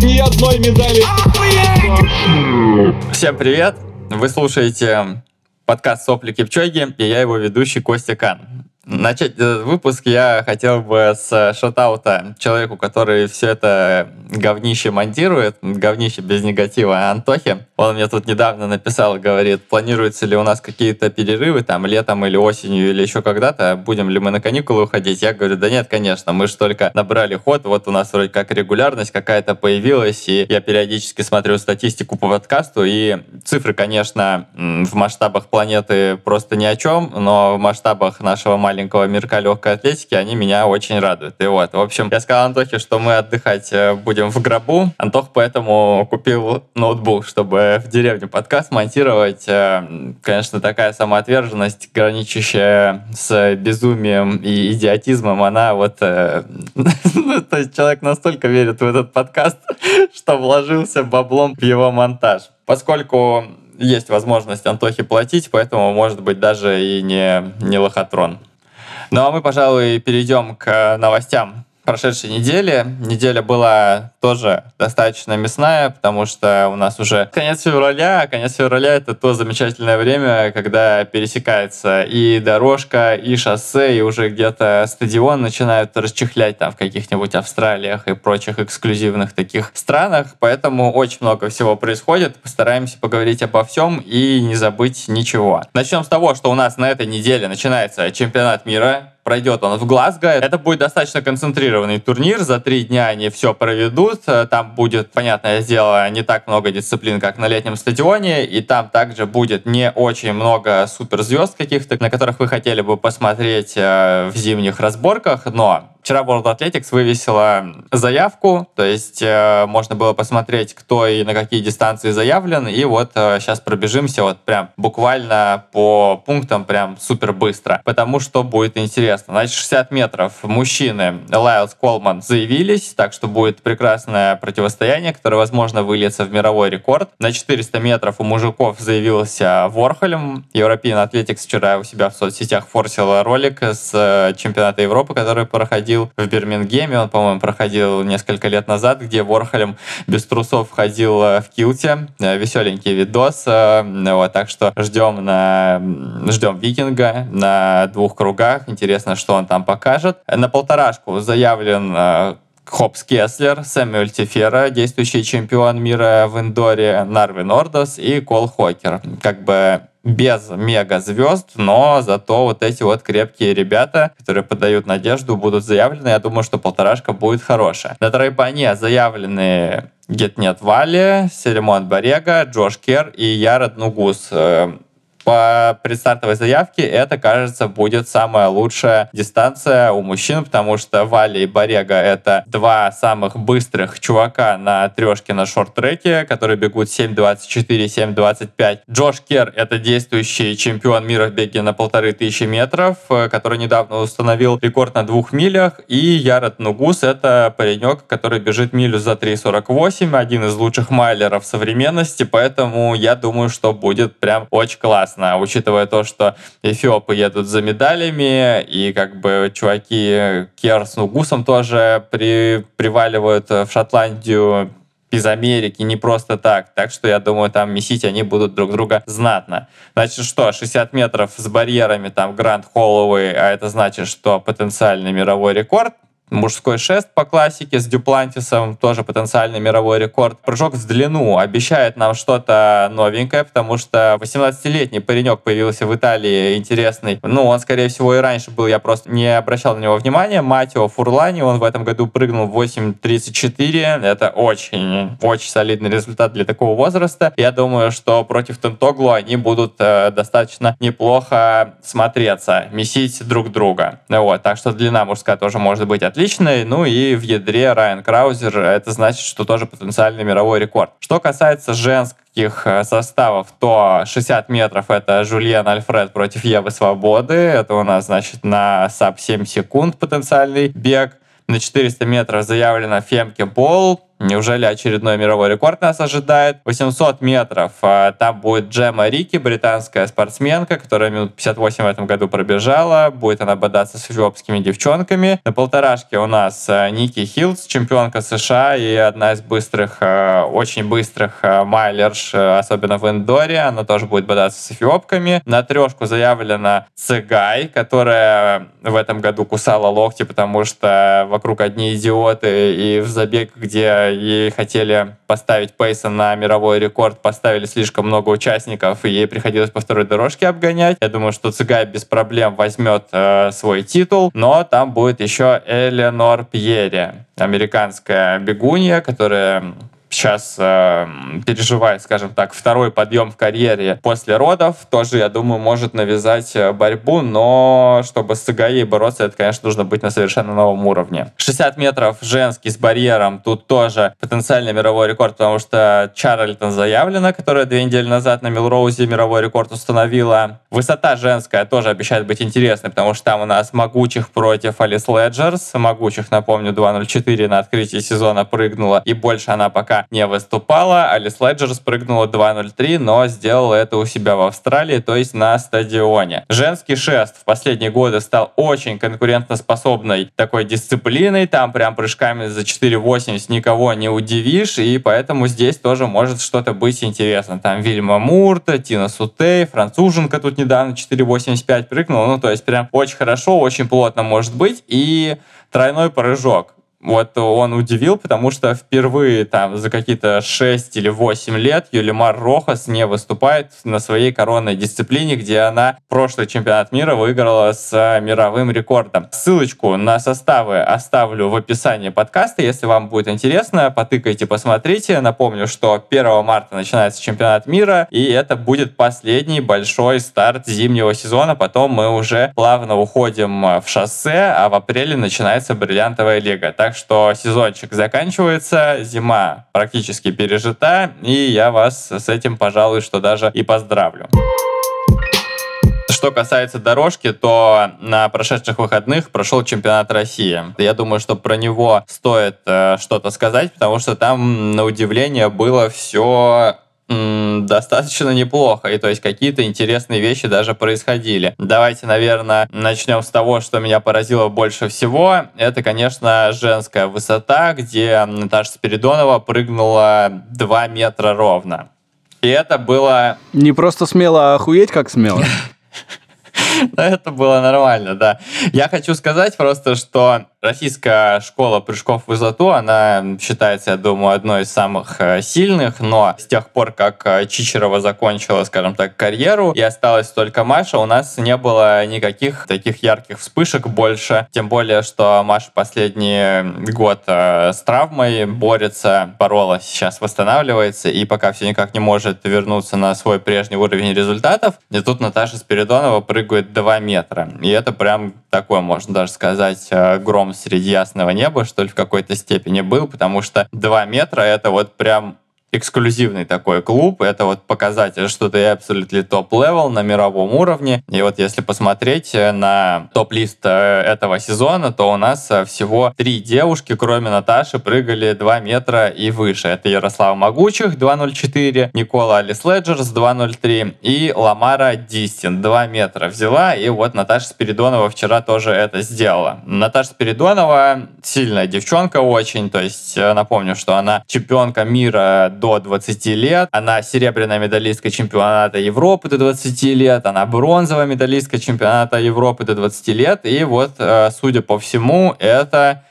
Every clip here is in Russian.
Ни одной медали. Всем привет! Вы слушаете подкаст «Сопли Кипчоги» и я его ведущий Костя Кан. Начать этот выпуск я хотел бы с шотаута человеку, который все это говнище монтирует, говнище без негатива, Антохи. Он мне тут недавно написал, говорит, планируются ли у нас какие-то перерывы, там, летом или осенью или еще когда-то, будем ли мы на каникулы уходить? Я говорю, да нет, конечно, мы же только набрали ход, вот у нас вроде как регулярность какая-то появилась, и я периодически смотрю статистику по подкасту, и цифры, конечно, в масштабах планеты просто ни о чем, но в масштабах нашего маленького маленького мирка легкой атлетики, они меня очень радуют. И вот, в общем, я сказал Антохе, что мы отдыхать э, будем в гробу. Антох поэтому купил ноутбук, чтобы в деревню подкаст монтировать. Э, конечно, такая самоотверженность, граничащая с безумием и идиотизмом, она вот... Э, ну, то есть человек настолько верит в этот подкаст, что вложился баблом в его монтаж. Поскольку есть возможность Антохе платить, поэтому, может быть, даже и не, не лохотрон. Ну а мы, пожалуй, перейдем к новостям прошедшей недели. Неделя была тоже достаточно мясная, потому что у нас уже конец февраля, а конец февраля — это то замечательное время, когда пересекается и дорожка, и шоссе, и уже где-то стадион начинают расчехлять там в каких-нибудь Австралиях и прочих эксклюзивных таких странах, поэтому очень много всего происходит. Постараемся поговорить обо всем и не забыть ничего. Начнем с того, что у нас на этой неделе начинается чемпионат мира пройдет он в Глазго. Это будет достаточно концентрированный турнир. За три дня они все проведут. Там будет, понятное дело, не так много дисциплин, как на летнем стадионе. И там также будет не очень много суперзвезд каких-то, на которых вы хотели бы посмотреть э, в зимних разборках. Но Вчера World Athletics вывесила заявку, то есть э, можно было посмотреть, кто и на какие дистанции заявлен, и вот э, сейчас пробежимся вот прям буквально по пунктам прям супер быстро, потому что будет интересно. Значит, 60 метров мужчины Лайлс Колман заявились, так что будет прекрасное противостояние, которое, возможно, выльется в мировой рекорд. На 400 метров у мужиков заявился Ворхолем. European Athletics вчера у себя в соцсетях форсил ролик с э, чемпионата Европы, который проходил проходил в Бирмингеме, он, по-моему, проходил несколько лет назад, где Ворхолем без трусов ходил э, в килте. Э, Веселенький видос. Э, вот, так что ждем, на, ждем Викинга на двух кругах. Интересно, что он там покажет. На полторашку заявлен Хопс Кеслер, Сэмюэль Тифера, действующий чемпион мира в индоре, Нарвин Ордос и Кол Хокер. Как бы без мега-звезд, но зато вот эти вот крепкие ребята, которые подают надежду, будут заявлены. Я думаю, что полторашка будет хорошая. На тройпане заявлены Гетнет Вали, Селимон Барега, Джош Кер и Ярод Нугус по предстартовой заявке это, кажется, будет самая лучшая дистанция у мужчин, потому что Вали и Барега — это два самых быстрых чувака на трешке на шорт-треке, которые бегут 7.24, 7.25. Джош Кер — это действующий чемпион мира в беге на полторы тысячи метров, э, который недавно установил рекорд на двух милях. И Ярод Нугус — это паренек, который бежит милю за 3.48, один из лучших майлеров современности, поэтому я думаю, что будет прям очень классно классно, учитывая то, что эфиопы едут за медалями, и как бы чуваки Кер с Нугусом тоже при, приваливают в Шотландию из Америки не просто так. Так что я думаю, там месить они будут друг друга знатно. Значит, что, 60 метров с барьерами, там, Гранд Холлоуэй, а это значит, что потенциальный мировой рекорд Мужской шест по классике с Дюплантисом, тоже потенциальный мировой рекорд. Прыжок в длину обещает нам что-то новенькое, потому что 18-летний паренек появился в Италии интересный. Ну, он, скорее всего, и раньше был, я просто не обращал на него внимания. Матио Фурлани, он в этом году прыгнул 8.34. Это очень, очень солидный результат для такого возраста. Я думаю, что против Тентоглу они будут э, достаточно неплохо смотреться, месить друг друга. Вот, так что длина мужская тоже может быть отличной. Ну и в ядре Райан Краузер, это значит, что тоже потенциальный мировой рекорд. Что касается женских э, составов, то 60 метров это Жульен Альфред против Евы Свободы. Это у нас, значит, на sub 7 секунд потенциальный бег. На 400 метров заявлено Фемке Бол Неужели очередной мировой рекорд нас ожидает? 800 метров. А, там будет Джемма Рики, британская спортсменка, которая минут 58 в этом году пробежала. Будет она бодаться с эфиопскими девчонками. На полторашке у нас а, Ники Хилдс, чемпионка США и одна из быстрых, а, очень быстрых майлерш, особенно в индоре. Она тоже будет бодаться с эфиопками. На трешку заявлена Цигай, которая в этом году кусала локти, потому что вокруг одни идиоты, и в забег, где ей хотели поставить Пейса на мировой рекорд, поставили слишком много участников, и ей приходилось по второй дорожке обгонять. Я думаю, что Цигай без проблем возьмет э, свой титул, но там будет еще Эленор Пьери, американская бегунья, которая сейчас э, переживает, скажем так, второй подъем в карьере после родов, тоже, я думаю, может навязать э, борьбу, но чтобы с Цыгаей бороться, это, конечно, нужно быть на совершенно новом уровне. 60 метров женский с барьером, тут тоже потенциальный мировой рекорд, потому что Чарльтон заявлена, которая две недели назад на Милроузе мировой рекорд установила. Высота женская тоже обещает быть интересной, потому что там у нас могучих против Алис Леджерс. Могучих, напомню, 2.04 на открытии сезона прыгнула, и больше она пока не выступала. Алис Леджер спрыгнула 2.03, но сделала это у себя в Австралии, то есть на стадионе. Женский шест в последние годы стал очень конкурентоспособной такой дисциплиной. Там прям прыжками за 4.80 никого не удивишь, и поэтому здесь тоже может что-то быть интересно. Там Вильма Мурта, Тина Сутей, француженка тут недавно 4.85 прыгнула. Ну, то есть прям очень хорошо, очень плотно может быть. И тройной прыжок вот он удивил, потому что впервые там за какие-то 6 или 8 лет Юлимар Рохас не выступает на своей коронной дисциплине, где она прошлый чемпионат мира выиграла с мировым рекордом. Ссылочку на составы оставлю в описании подкаста, если вам будет интересно, потыкайте, посмотрите. Напомню, что 1 марта начинается чемпионат мира, и это будет последний большой старт зимнего сезона. Потом мы уже плавно уходим в шоссе, а в апреле начинается бриллиантовая лига. Так что сезончик заканчивается, зима практически пережита, и я вас с этим, пожалуй, что даже и поздравлю. Что касается дорожки, то на прошедших выходных прошел чемпионат России. Я думаю, что про него стоит э, что-то сказать, потому что там, на удивление, было все достаточно неплохо, и то есть какие-то интересные вещи даже происходили. Давайте, наверное, начнем с того, что меня поразило больше всего. Это, конечно, женская высота, где Наташа Спиридонова прыгнула 2 метра ровно. И это было... Не просто смело, а охуеть как смело. Но это было нормально, да. Я хочу сказать просто, что Российская школа прыжков в высоту, она считается, я думаю, одной из самых э, сильных, но с тех пор, как э, Чичерова закончила, скажем так, карьеру, и осталась только Маша, у нас не было никаких таких ярких вспышек больше. Тем более, что Маша последний год э, с травмой борется, боролась, сейчас восстанавливается, и пока все никак не может вернуться на свой прежний уровень результатов. И тут Наташа Спиридонова прыгает 2 метра. И это прям такой, можно даже сказать, гром среди ясного неба, что ли, в какой-то степени был, потому что 2 метра — это вот прям эксклюзивный такой клуб. Это вот показатель, что ты абсолютно top-level на мировом уровне. И вот если посмотреть э, на top-list э, этого сезона, то у нас э, всего три девушки, кроме Наташи, прыгали 2 метра и выше. Это Ярослава Магучих 2.04, Никола Олислагерс 2.03 и Ламара Дистин 2 метра взяла. И вот Наташа Спиридонова вчера тоже это сделала. Наташа Спиридонова сильная девчонка очень, то есть напомню, что она чемпионка мира до 20 лет. Она серебряная медалистка чемпионата Европы до 20 лет. Она бронзовая медалистка чемпионата Европы до 20 лет. И вот, э, судя по всему, это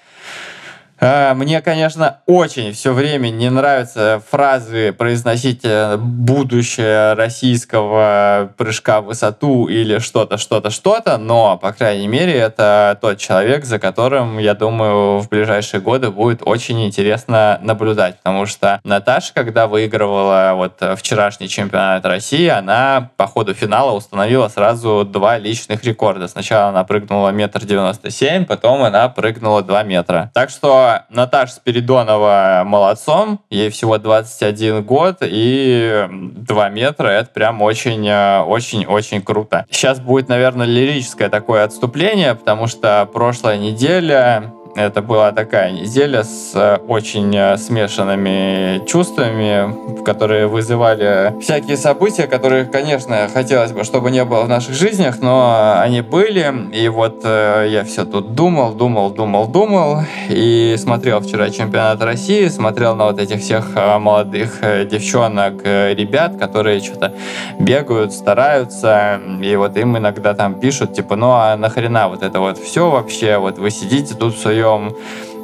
мне, конечно, очень все время не нравятся фразы произносить э, будущее российского прыжка в высоту или что-то, что-то, что-то, но, по крайней мере, это тот человек, за которым, я думаю, в ближайшие годы будет очень интересно наблюдать, потому что Наташа, когда выигрывала вот вчерашний чемпионат России, она по ходу финала установила сразу два личных рекорда. Сначала она прыгнула метр девяносто семь, потом она прыгнула два метра. Так что Наташа Спиридонова молодцом, ей всего 21 год и 2 метра, это прям очень-очень-очень круто. Сейчас будет, наверное, лирическое такое отступление, потому что прошлая неделя Это была такая неделя с э, очень э, смешанными чувствами, которые вызывали всякие события, которые, конечно, хотелось бы, чтобы не было в наших жизнях, но они были. И вот э, я все тут думал, думал, думал, думал. И смотрел вчера чемпионат России, смотрел на вот этих всех молодых девчонок, ребят, которые что-то бегают, стараются. И вот им иногда там пишут, типа, ну а нахрена вот это вот все вообще? Вот вы сидите тут в своем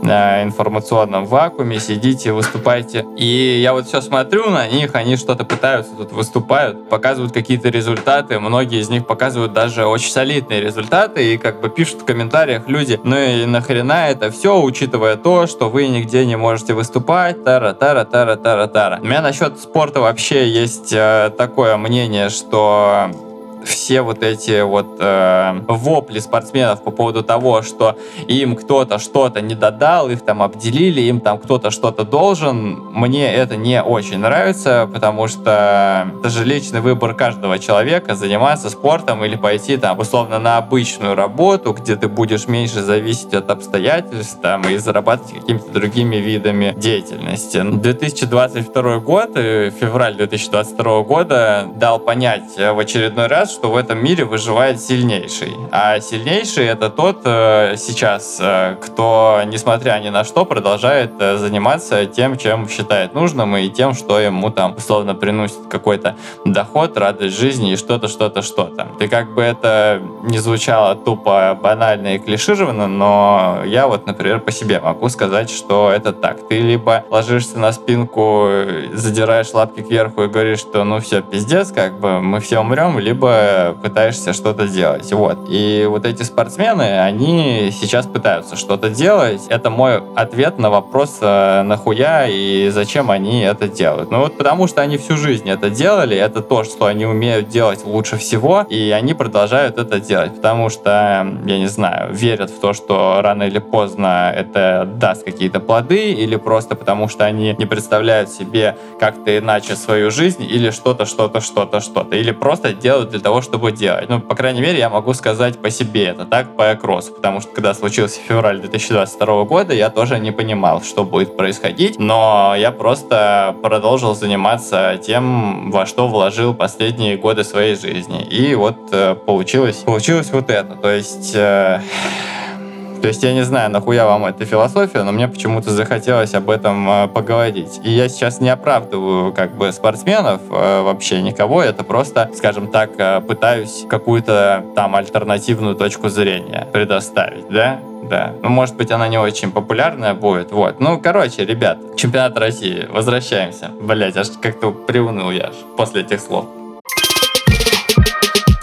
э, информационном вакууме, сидите, выступайте. И я вот все смотрю на них, они что-то пытаются тут выступают, показывают какие-то результаты, многие из них показывают даже очень солидные результаты, и как бы пишут в комментариях люди, ну и нахрена это все, учитывая то, что вы нигде не можете выступать, тара-тара-тара-тара-тара. У меня насчет спорта вообще есть э, такое мнение, что все вот эти вот э, вопли спортсменов по поводу того, что им кто-то что-то не додал, их там обделили, им там кто-то что-то должен, мне это не очень нравится, потому что это же личный выбор каждого человека заниматься спортом или пойти там условно на обычную работу, где ты будешь меньше зависеть от обстоятельств там и зарабатывать какими-то другими видами деятельности. 2022 год, э, февраль 2022 года дал понять в очередной раз, что в этом мире выживает сильнейший. А сильнейший это тот э, сейчас, э, кто, несмотря ни на что, продолжает э, заниматься тем, чем считает нужным, и тем, что ему там условно приносит какой-то доход, радость жизни и что-то, что-то, что-то. И как бы это не звучало тупо банально и клишированно, но я вот, например, по себе могу сказать, что это так. Ты либо ложишься на спинку, задираешь лапки кверху и говоришь, что ну все, пиздец, как бы мы все умрем, либо пытаешься что-то делать. Вот. И вот эти спортсмены, они сейчас пытаются что-то делать. Это мой ответ на вопрос, э, нахуя и зачем они это делают. Ну вот потому что они всю жизнь это делали, это то, что они умеют делать лучше всего, и они продолжают это делать, потому что, я не знаю, верят в то, что рано или поздно это даст какие-то плоды, или просто потому что они не представляют себе как-то иначе свою жизнь, или что-то, что-то, что-то, что-то, или просто делают для того, чтобы делать. Ну, по крайней мере, я могу сказать по себе это так, по кроссу, потому что когда случился февраль 2022 года, я тоже не понимал, что будет происходить, но я просто продолжил заниматься тем, во что вложил последние годы своей жизни. И вот э, получилось, получилось вот это. То есть... э, то есть я не знаю, нахуя вам эта философия, но мне почему-то захотелось об этом э, поговорить. И я сейчас не оправдываю как бы спортсменов, э, вообще никого, это просто, скажем так, э, пытаюсь какую-то там альтернативную точку зрения предоставить, да? Да. Ну, может быть, она не очень популярная будет. Вот. Ну, короче, ребят, чемпионат России. Возвращаемся. Блять, аж как-то приуныл я аж после этих слов.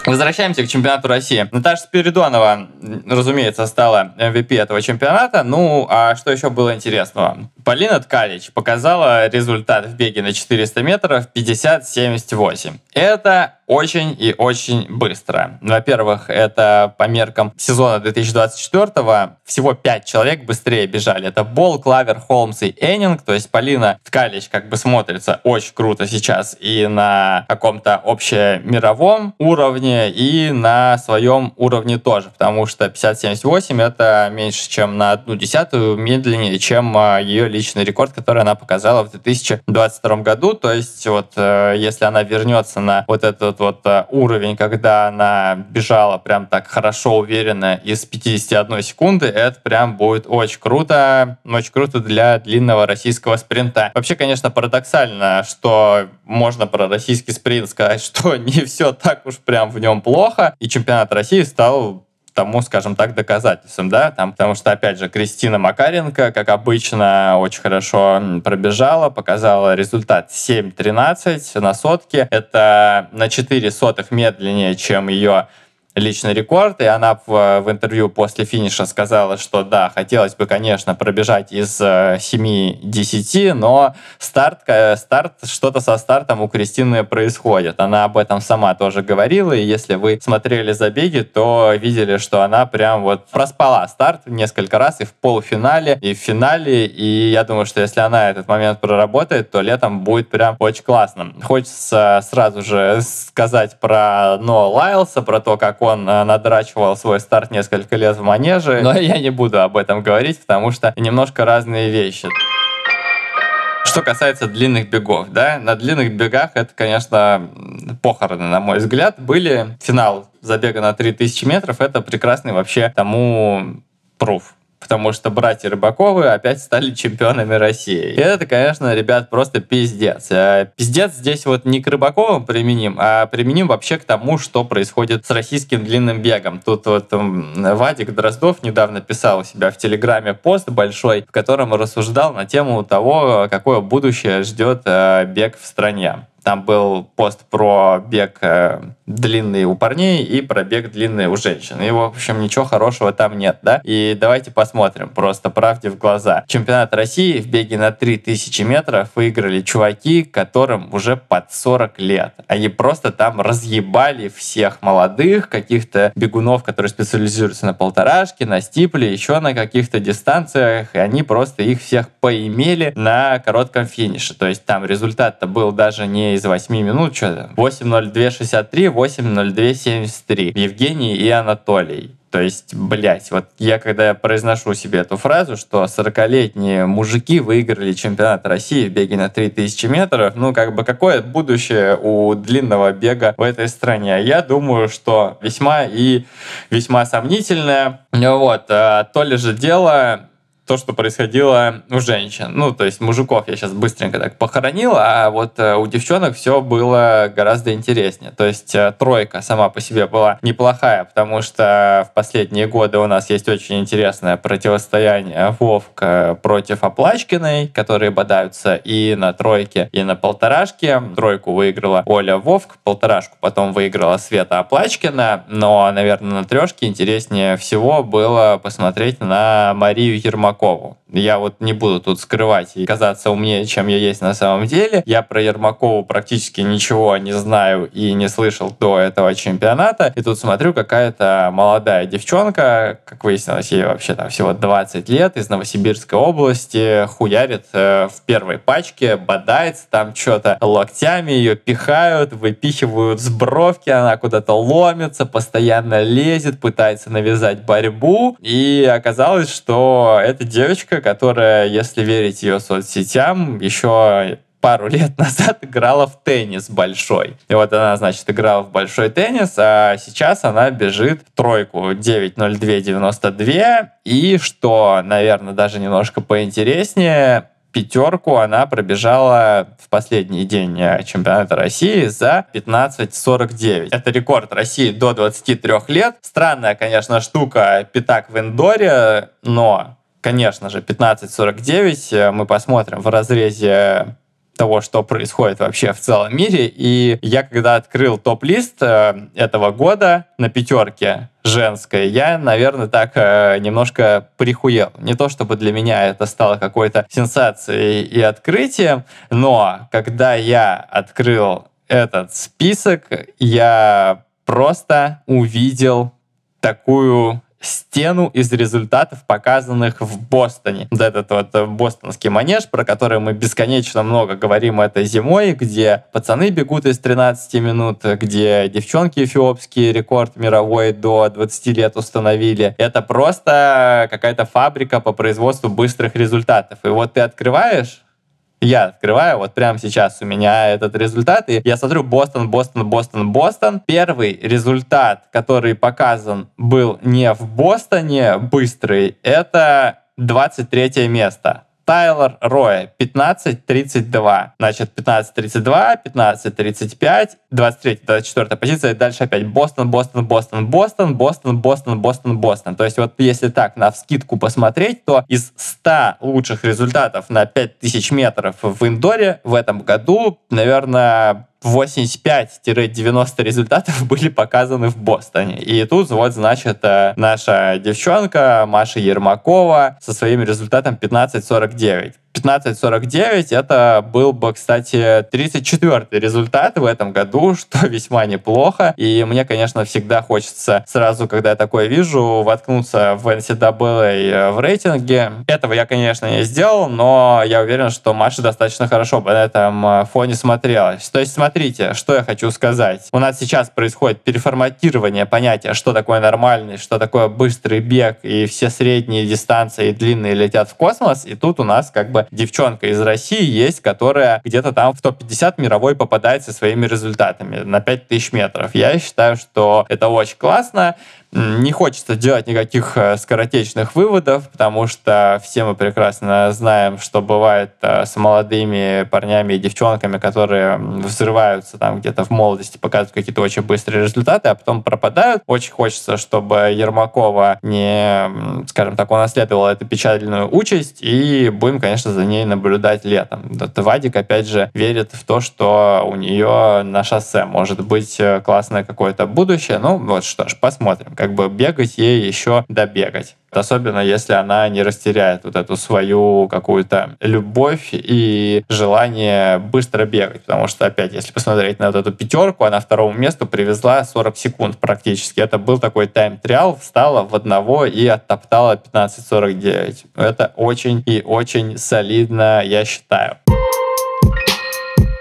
Возвращаемся к чемпионату России. Наташа Спиридонова, разумеется, стала MVP этого чемпионата. Ну, а что еще было интересного? Полина Ткалич показала результат в беге на 400 метров 50-78. Это очень и очень быстро. Во-первых, это по меркам сезона 2024 всего 5 человек быстрее бежали. Это Бол, Клавер, Холмс и Эннинг. То есть Полина Ткалич как бы смотрится очень круто сейчас и на каком-то общемировом уровне, и на своем уровне тоже. Потому что 50-78 это меньше, чем на одну десятую медленнее, чем а, ее личный рекорд, который она показала в 2022 году. То есть вот э, если она вернется на вот этот вот э, уровень, когда она бежала прям так хорошо, уверенно из 51 секунды, это прям будет очень круто, очень круто для длинного российского спринта. Вообще, конечно, парадоксально, что можно про российский спринт сказать, что не все так уж прям в нем плохо, и чемпионат России стал тому, скажем так, доказательством, да, там, потому что, опять же, Кристина Макаренко, как обычно, очень хорошо пробежала, показала результат 7.13 на сотке. Это на 4 сотых медленнее, чем ее личный рекорд, и она в, в интервью после финиша сказала, что да, хотелось бы, конечно, пробежать из 7-10, но старт, э, старт, что-то со стартом у Кристины происходит. Она об этом сама тоже говорила, и если вы смотрели забеги, то видели, что она прям вот проспала старт несколько раз и в полуфинале, и в финале, и я думаю, что если она этот момент проработает, то летом будет прям очень классно. Хочется сразу же сказать про Ноа Лайлса, про то, как как он э, надрачивал свой старт несколько лет в манеже, но я не буду об этом говорить, потому что немножко разные вещи. Что касается длинных бегов, да, на длинных бегах это, конечно, похороны, на мой взгляд, были. Финал забега на 3000 метров, это прекрасный вообще тому пруф потому что братья Рыбаковы опять стали чемпионами России. И это, конечно, ребят, просто пиздец. А пиздец здесь вот не к Рыбаковым применим, а применим вообще к тому, что происходит с российским длинным бегом. Тут вот Вадик Дроздов недавно писал у себя в Телеграме пост большой, в котором рассуждал на тему того, какое будущее ждет э, бег в стране. Там был пост про бег э, длинный у парней и про бег длинный у женщин. И, в общем, ничего хорошего там нет, да? И давайте посмотрим, просто правде в глаза. Чемпионат России в беге на 3000 метров выиграли чуваки, которым уже под 40 лет. Они просто там разъебали всех молодых, каких-то бегунов, которые специализируются на полторашке, на стипле, еще на каких-то дистанциях, и они просто их всех поимели на коротком финише. То есть там результат-то был даже не из 8 минут, что 8.02.63, 8.02.73. Евгений и Анатолий. То есть, блядь, вот я когда произношу себе эту фразу, что 40-летние мужики выиграли чемпионат России в беге на 3000 метров, ну, как бы, какое будущее у длинного бега в этой стране? Я думаю, что весьма и весьма сомнительное. Вот, а то ли же дело то, что происходило у женщин. Ну, то есть мужиков я сейчас быстренько так похоронил, а вот э, у девчонок все было гораздо интереснее. То есть э, тройка сама по себе была неплохая, потому что в последние годы у нас есть очень интересное противостояние Вовка против Оплачкиной, которые бодаются и на тройке, и на полторашке. Тройку выиграла Оля Вовк, полторашку потом выиграла Света Оплачкина, но, наверное, на трешке интереснее всего было посмотреть на Марию Ермакову Ермакову. Я вот не буду тут скрывать и казаться умнее, чем я есть на самом деле. Я про Ермакову практически ничего не знаю и не слышал до этого чемпионата. И тут смотрю, какая-то молодая девчонка, как выяснилось, ей вообще там всего 20 лет, из Новосибирской области, хуярит э, в первой пачке, бодается там что-то локтями, ее пихают, выпихивают с бровки, она куда-то ломится, постоянно лезет, пытается навязать борьбу. И оказалось, что эта девочка, которая, если верить ее соцсетям, еще пару лет назад играла в теннис большой. И вот она, значит, играла в большой теннис, а сейчас она бежит тройку 9.02.92. И что, наверное, даже немножко поинтереснее, пятерку она пробежала в последний день э, чемпионата России за 15.49. Это рекорд России до 23 лет. Странная, конечно, штука пятак в индоре, но конечно же, 15.49 э, мы посмотрим в разрезе того, что происходит вообще в целом мире. И я, когда открыл топ-лист э, этого года на пятерке женской, я, наверное, так э, немножко прихуел. Не то, чтобы для меня это стало какой-то сенсацией и открытием, но когда я открыл этот список, я просто увидел такую стену из результатов, показанных в Бостоне. Вот этот вот э, бостонский манеж, про который мы бесконечно много говорим этой зимой, где пацаны бегут из 13 минут, где девчонки эфиопские рекорд мировой до 20 лет установили. Это просто какая-то фабрика по производству быстрых результатов. И вот ты открываешь я открываю, вот прямо сейчас у меня этот результат, и я смотрю Бостон, Бостон, Бостон, Бостон. Первый результат, который показан, был не в Бостоне быстрый, это 23 место. Тайлор Роя 15-32. Значит, 15-32, 15-35, 23-24 позиция. И дальше опять Бостон, Бостон, Бостон, Бостон, Бостон, Бостон, Бостон, Бостон. То есть вот если так на вскидку посмотреть, то из 100 лучших результатов на 5000 метров в индоре в этом году, наверное, 85-90 результатов были показаны в Бостоне. И тут вот, значит, наша девчонка Маша Ермакова со своим результатом 15.49. 15.49 это был бы, кстати, 34-й результат в этом году, что весьма неплохо. И мне, конечно, всегда хочется сразу, когда я такое вижу, воткнуться в NCAA в рейтинге. Этого я, конечно, не сделал, но я уверен, что Маша достаточно хорошо на этом фоне смотрелась. То есть, смотрите, что я хочу сказать. У нас сейчас происходит переформатирование понятия, что такое нормальный, что такое быстрый бег, и все средние дистанции и длинные летят в космос, и тут у нас как бы девчонка из России есть, которая где-то там в топ-50 мировой попадает со своими результатами на 5000 метров. Я считаю, что это очень классно. Не хочется делать никаких э, скоротечных выводов, потому что все мы прекрасно знаем, что бывает э, с молодыми парнями и девчонками, которые взрываются там где-то в молодости, показывают какие-то очень быстрые результаты, а потом пропадают. Очень хочется, чтобы Ермакова не, скажем так, унаследовала эту печальную участь, и будем, конечно, за ней наблюдать летом. Вадик, опять же, верит в то, что у нее на шоссе может быть э, классное какое-то будущее. Ну, вот что ж, посмотрим как бы бегать ей еще добегать. Особенно если она не растеряет вот эту свою какую-то любовь и желание быстро бегать. Потому что, опять, если посмотреть на вот эту пятерку, она второму месту привезла 40 секунд практически. Это был такой тайм-триал, встала в одного и оттоптала 15.49. Это очень и очень солидно, я считаю.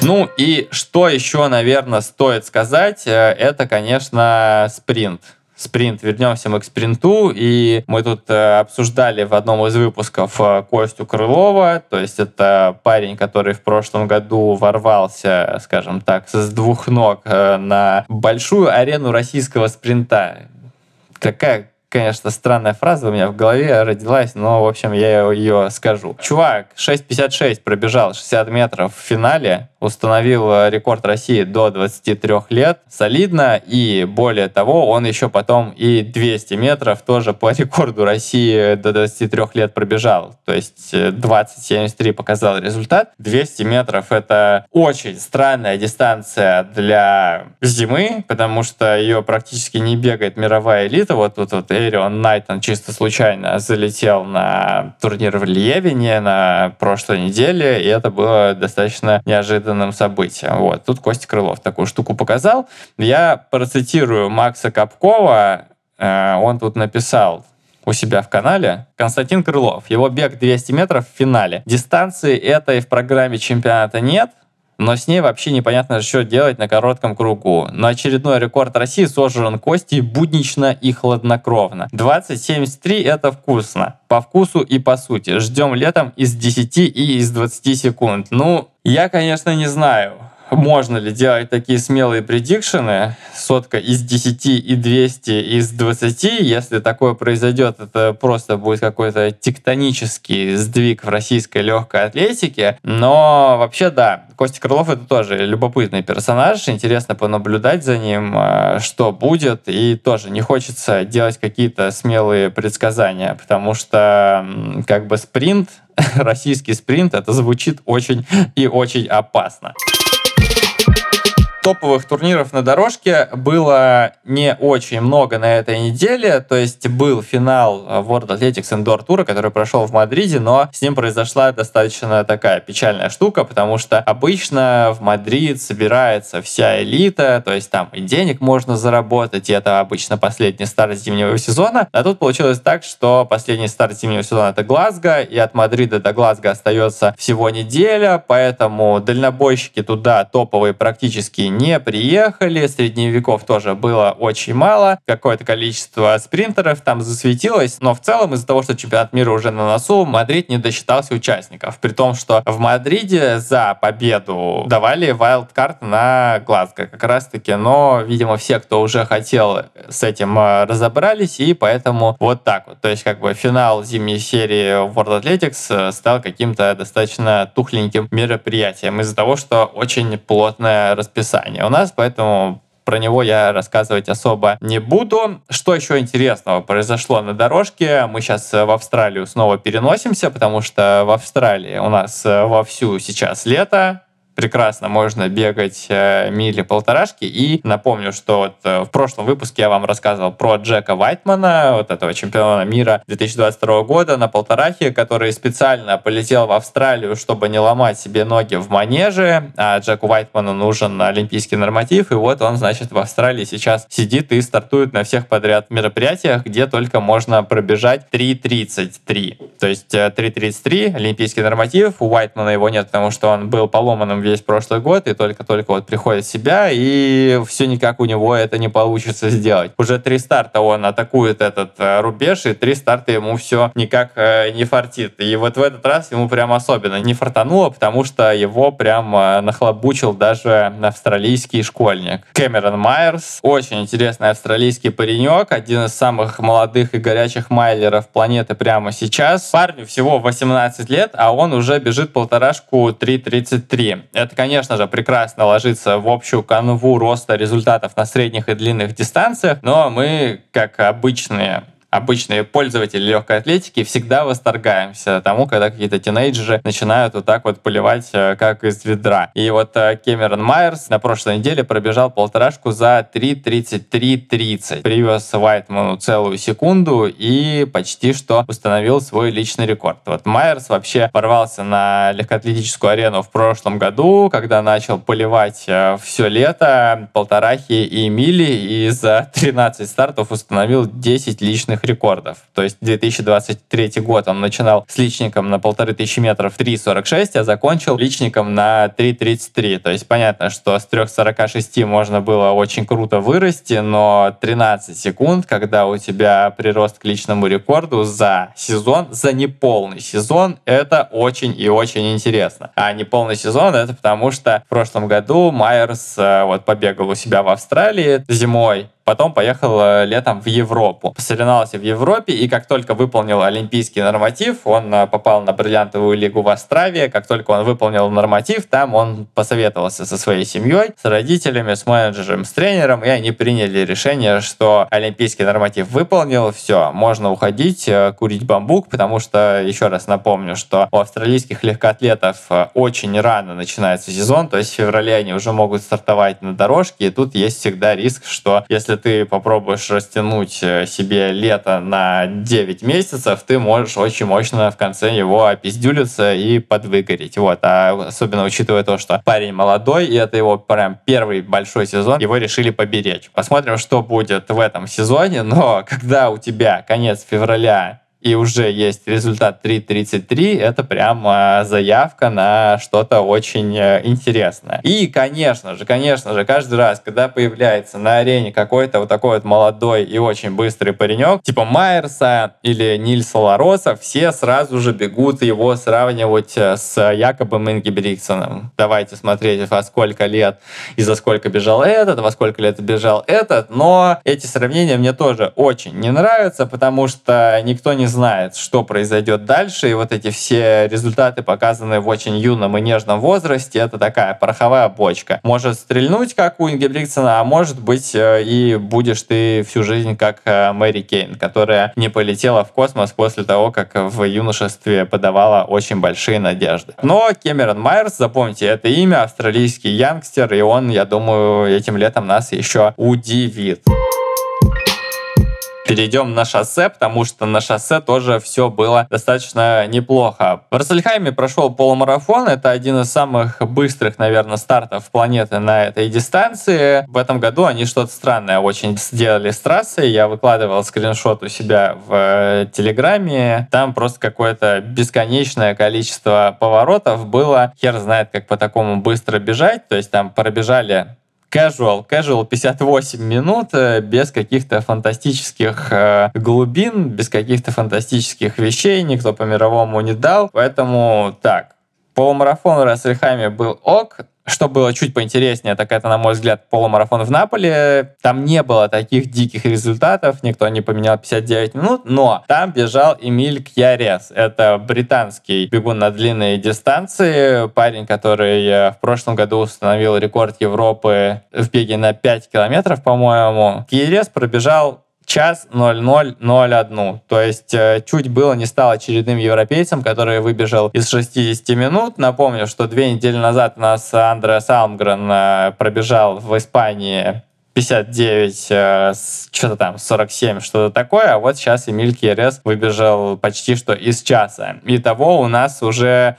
Ну и что еще, наверное, стоит сказать, э, это, конечно, спринт спринт. Вернемся мы к спринту, и мы тут э, обсуждали в одном из выпусков э, Костю Крылова, то есть это парень, который в прошлом году ворвался, скажем так, с двух ног э, на большую арену российского спринта. Какая конечно, странная фраза у меня в голове родилась, но, в общем, я ее скажу. Чувак 6.56 пробежал 60 метров в финале, установил э, рекорд России до 23 лет, солидно, и более того, он еще потом и 200 метров тоже по рекорду России до 23 лет пробежал, то есть 20.73 э, показал результат. 200 метров — это очень странная дистанция для зимы, потому что ее практически не бегает мировая элита, вот тут вот Эрион Найтон чисто случайно залетел на турнир в Льевине на прошлой неделе, и это было достаточно неожиданно неожиданным событием. Вот. Тут Костя Крылов такую штуку показал. Я процитирую Макса Капкова. Э, он тут написал у себя в канале. Константин Крылов. Его бег 200 метров в финале. Дистанции этой в программе чемпионата нет, но с ней вообще непонятно, что делать на коротком кругу. Но очередной рекорд России сожран кости буднично и хладнокровно. 20.73 это вкусно. По вкусу и по сути. Ждем летом из 10 и из 20 секунд. Ну, я, конечно, не знаю можно ли делать такие смелые предикшены, сотка из 10 и 200 из 20, если такое произойдет, это просто будет какой-то тектонический сдвиг в российской легкой атлетике, но вообще да, Костя Крылов это тоже любопытный персонаж, интересно понаблюдать за ним, э, что будет, и тоже не хочется делать какие-то смелые предсказания, потому что как бы спринт, российский спринт, это звучит очень и очень опасно топовых турниров на дорожке было не очень много на этой неделе. То есть был финал World Athletics Indoor Tour, который прошел в Мадриде, но с ним произошла достаточно такая печальная штука, потому что обычно в Мадрид собирается вся элита, то есть там и денег можно заработать, и это обычно последний старт зимнего сезона. А тут получилось так, что последний старт зимнего сезона это Глазго, и от Мадрида до Глазго остается всего неделя, поэтому дальнобойщики туда топовые практически не приехали, средневиков тоже было очень мало, какое-то количество спринтеров там засветилось, но в целом из-за того, что чемпионат мира уже на носу, Мадрид не досчитался участников, при том, что в Мадриде за победу давали wild card на Глазго. Как раз-таки, но, видимо, все, кто уже хотел, с этим э, разобрались, и поэтому вот так вот. То есть, как бы финал зимней серии World Athletics э, стал каким-то достаточно тухленьким мероприятием из-за того, что очень плотное расписание описание у нас, поэтому про него я рассказывать особо не буду. Что еще интересного произошло на дорожке? Мы сейчас в Австралию снова переносимся, потому что в Австралии у нас вовсю сейчас лето, прекрасно можно бегать э, мили полторашки. И напомню, что вот э, в прошлом выпуске я вам рассказывал про Джека Вайтмана, вот этого чемпиона мира 2022 года на полторахе, который специально полетел в Австралию, чтобы не ломать себе ноги в манеже, а Джеку Вайтману нужен олимпийский норматив, и вот он, значит, в Австралии сейчас сидит и стартует на всех подряд мероприятиях, где только можно пробежать 3.33. То есть 3.33 олимпийский норматив, у Уайтмана его нет, потому что он был поломанным весь прошлый год и только-только вот приходит в себя, и все никак у него это не получится сделать. Уже три старта он атакует этот э, рубеж, и три старта ему все никак э, не фартит. И вот в этот раз ему прям особенно не фартануло, потому что его прям э, нахлобучил даже австралийский школьник. Кэмерон Майерс, очень интересный австралийский паренек, один из самых молодых и горячих майлеров планеты прямо сейчас. Парню всего 18 лет, а он уже бежит полторашку 3.33. Это, конечно же, прекрасно ложится в общую канву роста результатов на средних и длинных дистанциях, но мы, как обычные обычные пользователи легкой атлетики всегда восторгаемся тому, когда какие-то тинейджеры начинают вот так вот поливать э, как из ведра. И вот э, Кэмерон Майерс на прошлой неделе пробежал полторашку за 3.33.30. Привез Вайтману целую секунду и почти что установил свой личный рекорд. Вот Майерс вообще порвался на легкоатлетическую арену в прошлом году, когда начал поливать э, все лето полторахи и мили, и за 13 стартов установил 10 личных личных рекордов. То есть 2023 год он начинал с личником на полторы тысячи метров 3.46, а закончил личником на 3.33. То есть понятно, что с 3.46 можно было очень круто вырасти, но 13 секунд, когда у тебя прирост к личному рекорду за сезон, за неполный сезон, это очень и очень интересно. А неполный сезон это потому, что в прошлом году Майерс э, вот побегал у себя в Австралии зимой, Потом поехал э, летом в Европу. Посоревновался в Европе, и как только выполнил олимпийский норматив, он э, попал на бриллиантовую лигу в Острове. Как только он выполнил норматив, там он посоветовался со своей семьей, с родителями, с менеджером, с тренером, и они приняли решение, что олимпийский норматив выполнил, все, можно уходить, э, курить бамбук, потому что, еще раз напомню, что у австралийских легкоатлетов очень рано начинается сезон, то есть в феврале они уже могут стартовать на дорожке, и тут есть всегда риск, что если ты попробуешь растянуть э, себе лето на 9 месяцев, ты можешь очень мощно в конце его опиздюлиться и подвыгореть. Вот. А особенно учитывая то, что парень молодой, и это его прям первый большой сезон, его решили поберечь. Посмотрим, что будет в этом сезоне, но когда у тебя конец февраля и уже есть результат 3.33, это прямо заявка на что-то очень э, интересное. И, конечно же, конечно же, каждый раз, когда появляется на арене какой-то вот такой вот молодой и очень быстрый паренек, типа Майерса или Нильса Лароса, все сразу же бегут его сравнивать э, с Якобом Ингебриксоном. Давайте смотреть, во сколько лет и за сколько бежал этот, во сколько лет бежал этот, но эти сравнения мне тоже очень не нравятся, потому что никто не знает, что произойдет дальше, и вот эти все результаты, показанные в очень юном и нежном возрасте, это такая пороховая бочка. Может стрельнуть, как у Ингебриксона, а может быть э, и будешь ты всю жизнь как э, Мэри Кейн, которая не полетела в космос после того, как в юношестве подавала очень большие надежды. Но Кэмерон Майерс, запомните это имя, австралийский янгстер, и он, я думаю, этим летом нас еще удивит перейдем на шоссе, потому что на шоссе тоже все было достаточно неплохо. В Рассельхайме прошел полумарафон. Это один из самых быстрых, наверное, стартов планеты на этой дистанции. В этом году они что-то странное очень сделали с трассой. Я выкладывал скриншот у себя в э, Телеграме. Там просто какое-то бесконечное количество поворотов было. Хер знает, как по такому быстро бежать. То есть там пробежали casual, casual 58 минут э, без каких-то фантастических э, глубин, без каких-то фантастических вещей, никто по мировому не дал. Поэтому так, полумарафон в Рассельхайме был ок, что было чуть поинтереснее, так это, на мой взгляд, полумарафон в Наполе. Там не было таких диких результатов, никто не поменял 59 минут, но там бежал Эмиль Кьярес. Это британский бегун на длинные дистанции, парень, который э, в прошлом году установил рекорд Европы в беге на 5 километров, по-моему. Кьярес пробежал час 0001. То есть э, чуть было не стал очередным европейцем, который выбежал из 60 минут. Напомню, что две недели назад у нас Андреас Алмгрен э, пробежал в Испании 59, э, что-то там, 47, что-то такое, а вот сейчас Эмиль Кьерес выбежал почти что из часа. Итого у нас уже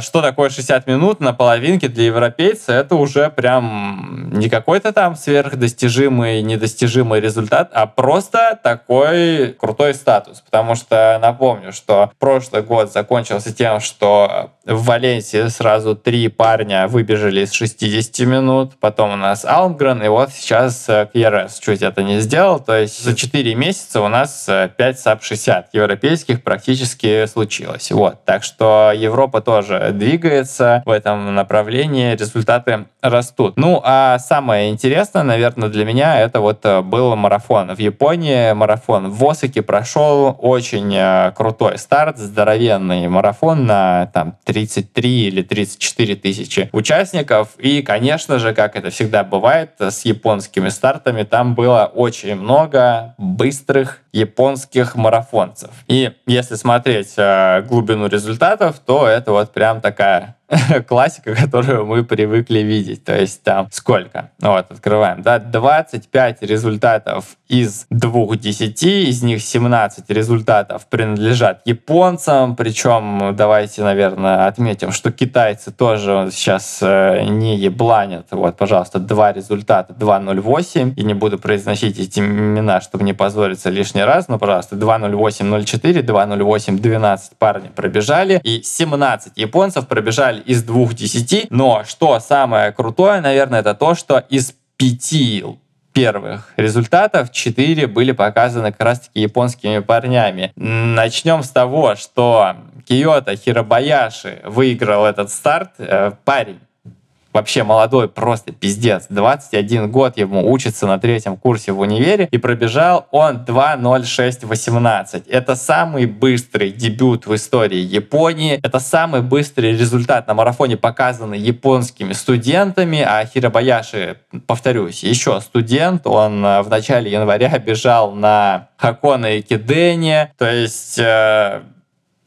Что такое 60 минут на половинке для европейца? Это уже прям не какой-то там сверхдостижимый, недостижимый результат, а просто такой крутой статус. Потому что напомню, что прошлый год закончился тем, что в Валенсии сразу три парня выбежали из 60 минут, потом у нас Алмгрен, и вот сейчас э, Кьерес чуть это не сделал, то есть за 4 месяца у нас э, 5 sub-60 европейских практически случилось. Вот, так что Европа тоже двигается в этом направлении, результаты растут. Ну, а самое интересное, наверное, для меня это вот э, был марафон в Японии, марафон в Осаке прошел очень э, крутой старт, здоровенный марафон на там 33 или 34 тысячи участников. И, конечно же, как это всегда бывает с японскими стартами, там было очень много быстрых японских марафонцев. И если смотреть э, глубину результатов, то это вот прям такая классика, которую мы привыкли видеть. То есть там сколько? Ну Вот, открываем. Да, 25 результатов из двух 10, из них 17 результатов принадлежат японцам, причем давайте, наверное, отметим, что китайцы тоже сейчас э, не ебланят. Вот, пожалуйста, два результата, 2.08, и не буду произносить эти имена, чтобы не позориться лишний раз, но, пожалуйста, 2.08.04, 2.08.12 парни пробежали, и 17 японцев пробежали из двух 10, но что самое крутое, наверное, это то, что из пяти первых результатов 4 были показаны как раз-таки японскими парнями. Начнем с того, что Киото Хиробаяши выиграл этот старт. Э, Парень вообще молодой, просто пиздец. 21 год ему учится на третьем курсе в универе, и пробежал он 2.06.18. Это самый быстрый дебют в истории Японии. Это самый быстрый результат на марафоне, показанный японскими студентами, а Хиробаяши, повторюсь, еще студент, он э, в начале января бежал на Хакона и Кидене, то есть э,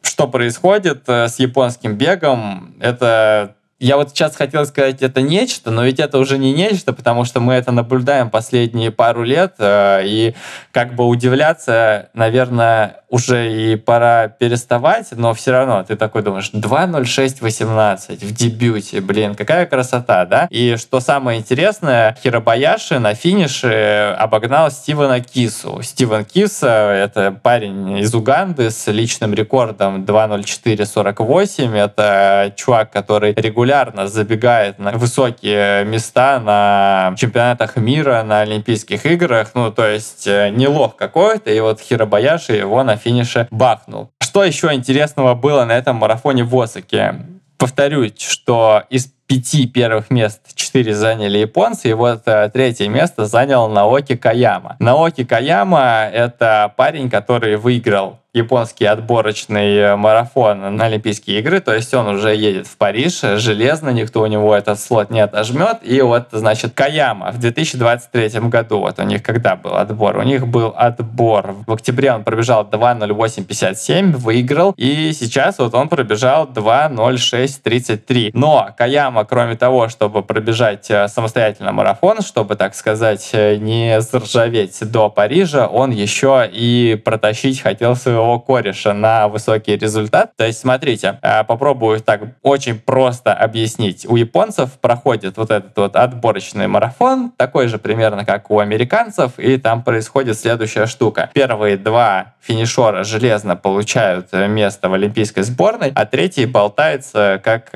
что происходит э, с японским бегом, это я вот сейчас хотел сказать, это нечто, но ведь это уже не нечто, потому что мы это наблюдаем последние пару лет, э, и как бы удивляться, наверное, уже и пора переставать, но все равно ты такой думаешь, 2.06.18 в дебюте, блин, какая красота, да? И что самое интересное, Хиробаяши на финише обогнал Стивена Кису. Стивен Киса — это парень из Уганды с личным рекордом 2.04.48. Это чувак, который регулярно забегает на высокие места на чемпионатах мира, на Олимпийских играх. Ну, то есть э, не лох какой-то, и вот Хиробаяши его на финише бахнул. Что еще интересного было на этом марафоне в Осаке? Повторюсь, что из пяти первых мест четыре заняли японцы, и вот э, третье место занял Наоки Каяма. Наоки Каяма — это парень, который выиграл японский отборочный э, марафон на Олимпийские игры, то есть он уже едет в Париж, э, железно, никто у него этот слот не отожмет, и вот, значит, Каяма в 2023 году, вот у них когда был отбор? У них был отбор, в октябре он пробежал 2.08.57, выиграл, и сейчас вот он пробежал 2.06.33. Но Каяма, кроме того, чтобы пробежать э, самостоятельно марафон, чтобы, так сказать, не заржаветь до Парижа, он еще и протащить хотел своего кореша на высокий результат. То есть, смотрите, э, попробую так очень просто объяснить. У японцев проходит вот этот вот отборочный марафон, такой же примерно, как у американцев, и там происходит следующая штука. Первые два финишера железно получают место в олимпийской сборной, а третий болтается как...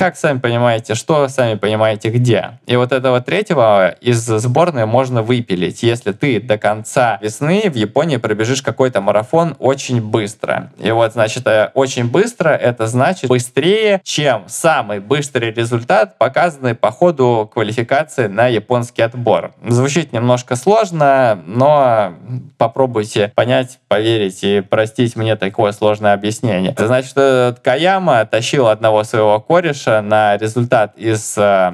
э, как сами понимаете, что сами понимаете где. И вот этого третьего из сборной можно выпилить, если ты до конца весны в Японии пробежишь какой-то марафон очень быстро. И вот, значит, э, очень быстро это значит быстрее, чем самый быстрый результат, показанный по ходу квалификации на японский отбор. Звучит немножко сложно, но попробуйте понять, поверить и простить мне такое сложное объяснение. Значит, этот Каяма тащил одного своего кореша на результат из э,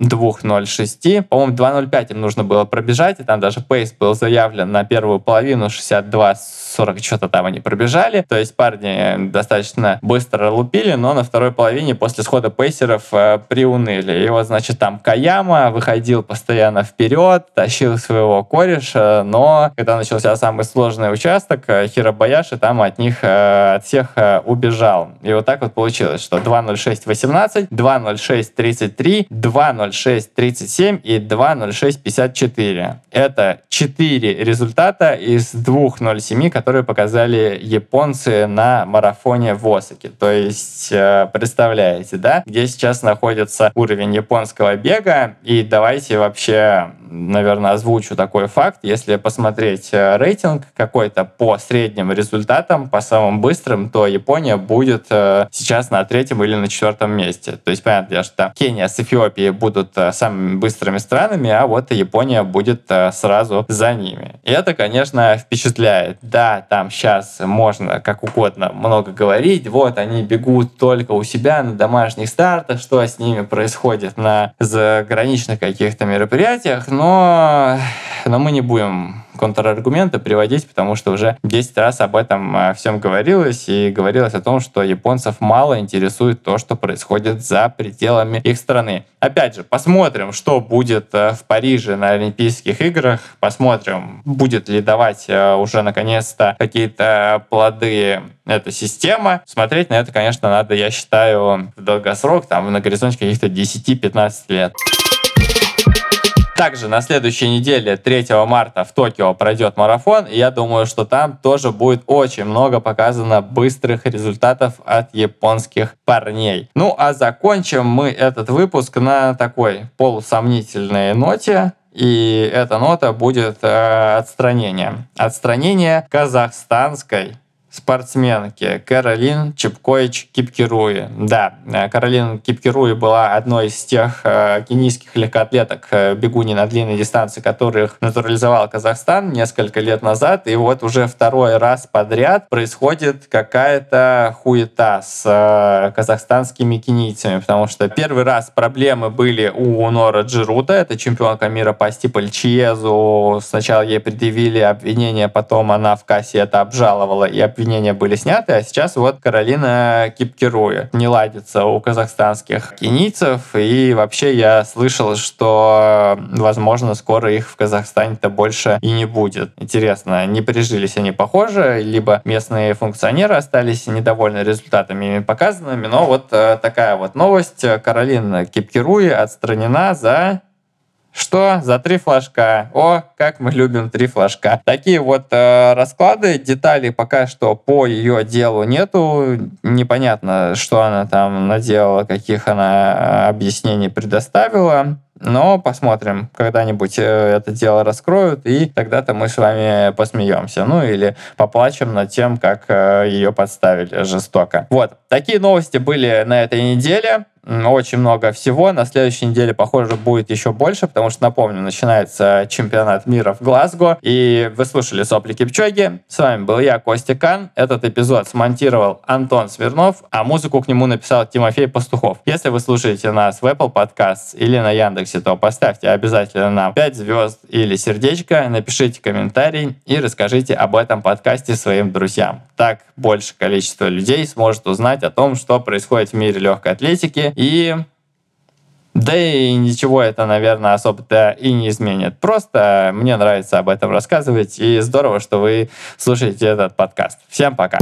2.06. По-моему, 2.05 им нужно было пробежать, и там даже пейс был заявлен на первую половину 62 40 что-то там они пробежали. То есть парни достаточно быстро лупили, но на второй половине после схода пейсеров э, приуныли. И вот, значит, там Каяма выходил постоянно вперед, тащил своего кореша, но когда начался самый сложный участок, э, Хиробаяши там от них, э, от всех э, убежал. И вот так вот получилось, что 2.06.18, 2.06.33, 2.06.37 и 2.06.54. Это 4 результата из 2.07, которые показали японцы на марафоне в Осаке. То есть, э, представляете, да, где сейчас находится уровень японского бега. И давайте вообще, наверное, озвучу такой факт. Если посмотреть э, рейтинг какой-то по средним результатам, по самым быстрым, то Япония будет э, сейчас на третьем или на четвертом месте. То есть, понятно, что Кения с Эфиопией будут самыми быстрыми странами, а вот Япония будет сразу за ними. И это, конечно, впечатляет. Да, там сейчас можно как угодно много говорить, вот они бегут только у себя на домашних стартах, что с ними происходит на заграничных каких-то мероприятиях, но, но мы не будем контраргументы приводить, потому что уже 10 раз об этом э, всем говорилось, и говорилось о том, что японцев мало интересует то, что происходит за пределами их страны. Опять же, посмотрим, что будет э, в Париже на Олимпийских играх, посмотрим, будет ли давать э, уже наконец-то какие-то плоды эта система. Смотреть на это, конечно, надо, я считаю, в долгосрок, там, на горизонте каких-то 10-15 лет. Также на следующей неделе, 3 марта, в Токио пройдет марафон, и я думаю, что там тоже будет очень много показано быстрых результатов от японских парней. Ну, а закончим мы этот выпуск на такой полусомнительной ноте. И эта нота будет э, отстранение. Отстранение казахстанской спортсменки Каролин Чепкович Кипкируи. Да, э, Каролин Кипкируи была одной из тех э, кенийских легкоатлеток, э, бегуни на длинной дистанции, которых натурализовал Казахстан несколько лет назад. И вот уже второй раз подряд происходит какая-то хуета с казахстанскими кенийцами, потому что первый раз проблемы были у Нора Джирута, это чемпионка мира по стипльчезу. Сначала ей предъявили обвинение, потом она в кассе это обжаловала и обвинение обвинения были сняты, а сейчас вот Каролина Кипкируя. Не ладится у казахстанских кенийцев, и вообще я слышал, что, возможно, скоро их в Казахстане-то больше и не будет. Интересно, не прижились они похоже, либо местные функционеры остались недовольны результатами показанными, но вот э, такая вот новость. Каролина Кипкируя отстранена за что за три флажка? О, как мы любим три флажка. Такие вот э, расклады, деталей пока что по ее делу нету. Непонятно, что она там наделала, каких она э, объяснений предоставила. Но посмотрим, когда-нибудь э, это дело раскроют, и тогда-то мы с вами посмеемся. Ну или поплачем над тем, как э, ее подставили жестоко. Вот, такие новости были на этой неделе очень много всего. На следующей неделе, похоже, будет еще больше, потому что, напомню, начинается чемпионат мира в Глазго. И вы слушали «Сопли Кипчоги». С вами был я, Костя Кан. Этот эпизод смонтировал Антон Смирнов, а музыку к нему написал Тимофей Пастухов. Если вы слушаете нас в Apple Podcasts или на Яндексе, то поставьте обязательно нам 5 звезд или сердечко, напишите комментарий и расскажите об этом подкасте своим друзьям. Так больше количество людей сможет узнать о том, что происходит в мире легкой атлетики, и да и ничего это, наверное, особо-то и не изменит. Просто мне нравится об этом рассказывать, и здорово, что вы слушаете этот подкаст. Всем пока!